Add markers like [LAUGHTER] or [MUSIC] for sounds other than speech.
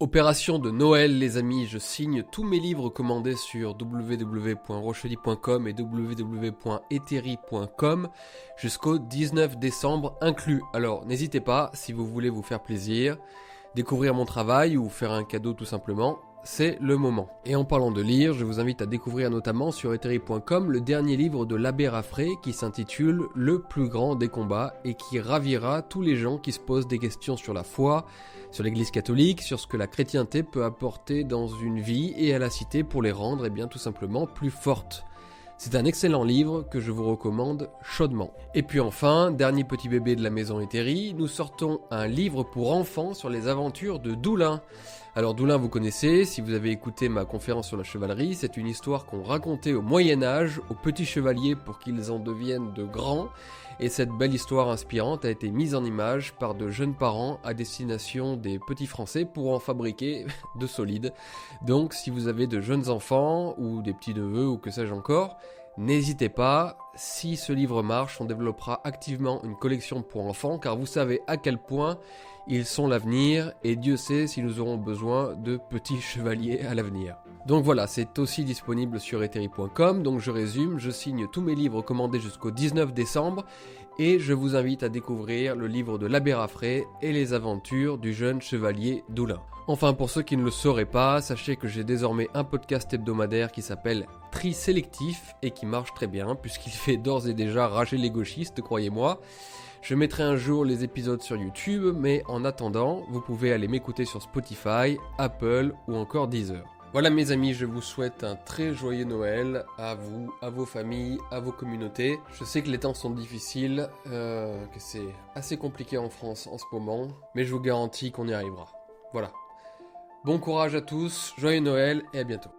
Opération de Noël les amis, je signe tous mes livres commandés sur www.rochely.com et www.eteri.com jusqu'au 19 décembre inclus. Alors n'hésitez pas si vous voulez vous faire plaisir, découvrir mon travail ou faire un cadeau tout simplement, c'est le moment. Et en parlant de lire, je vous invite à découvrir notamment sur eteri.com le dernier livre de l'abbé Raffray qui s'intitule Le plus grand des combats et qui ravira tous les gens qui se posent des questions sur la foi, sur l'église catholique, sur ce que la chrétienté peut apporter dans une vie et à la cité pour les rendre eh bien tout simplement plus fortes. C'est un excellent livre que je vous recommande chaudement. Et puis enfin, dernier petit bébé de la maison Eteri, nous sortons un livre pour enfants sur les aventures de Doulin. Alors Doulin vous connaissez, si vous avez écouté ma conférence sur la chevalerie, c'est une histoire qu'on racontait au Moyen Âge aux petits chevaliers pour qu'ils en deviennent de grands et cette belle histoire inspirante a été mise en image par de jeunes parents à destination des petits Français pour en fabriquer [LAUGHS] de solides. Donc si vous avez de jeunes enfants ou des petits neveux ou que sais-je encore, N'hésitez pas, si ce livre marche, on développera activement une collection pour enfants car vous savez à quel point ils sont l'avenir et Dieu sait si nous aurons besoin de petits [LAUGHS] chevaliers à l'avenir. Donc voilà, c'est aussi disponible sur eteri.com. Donc je résume, je signe tous mes livres commandés jusqu'au 19 décembre et je vous invite à découvrir le livre de l'abbé Raffray et les aventures du jeune chevalier Doulin. Enfin, pour ceux qui ne le sauraient pas, sachez que j'ai désormais un podcast hebdomadaire qui s'appelle Sélectif et qui marche très bien puisqu'il [LAUGHS] fait d'ores et déjà rager les gauchistes, croyez-moi. Je mettrai un jour les épisodes sur YouTube, mais en attendant, vous pouvez aller m'écouter sur Spotify, Apple ou encore Deezer. Voilà mes amis, je vous souhaite un très joyeux Noël à vous, à vos familles, à vos communautés. Je sais que les temps sont difficiles, euh, que c'est assez compliqué en France en ce moment, mais je vous garantis qu'on y arrivera. Voilà. Bon courage à tous, joyeux Noël et à bientôt.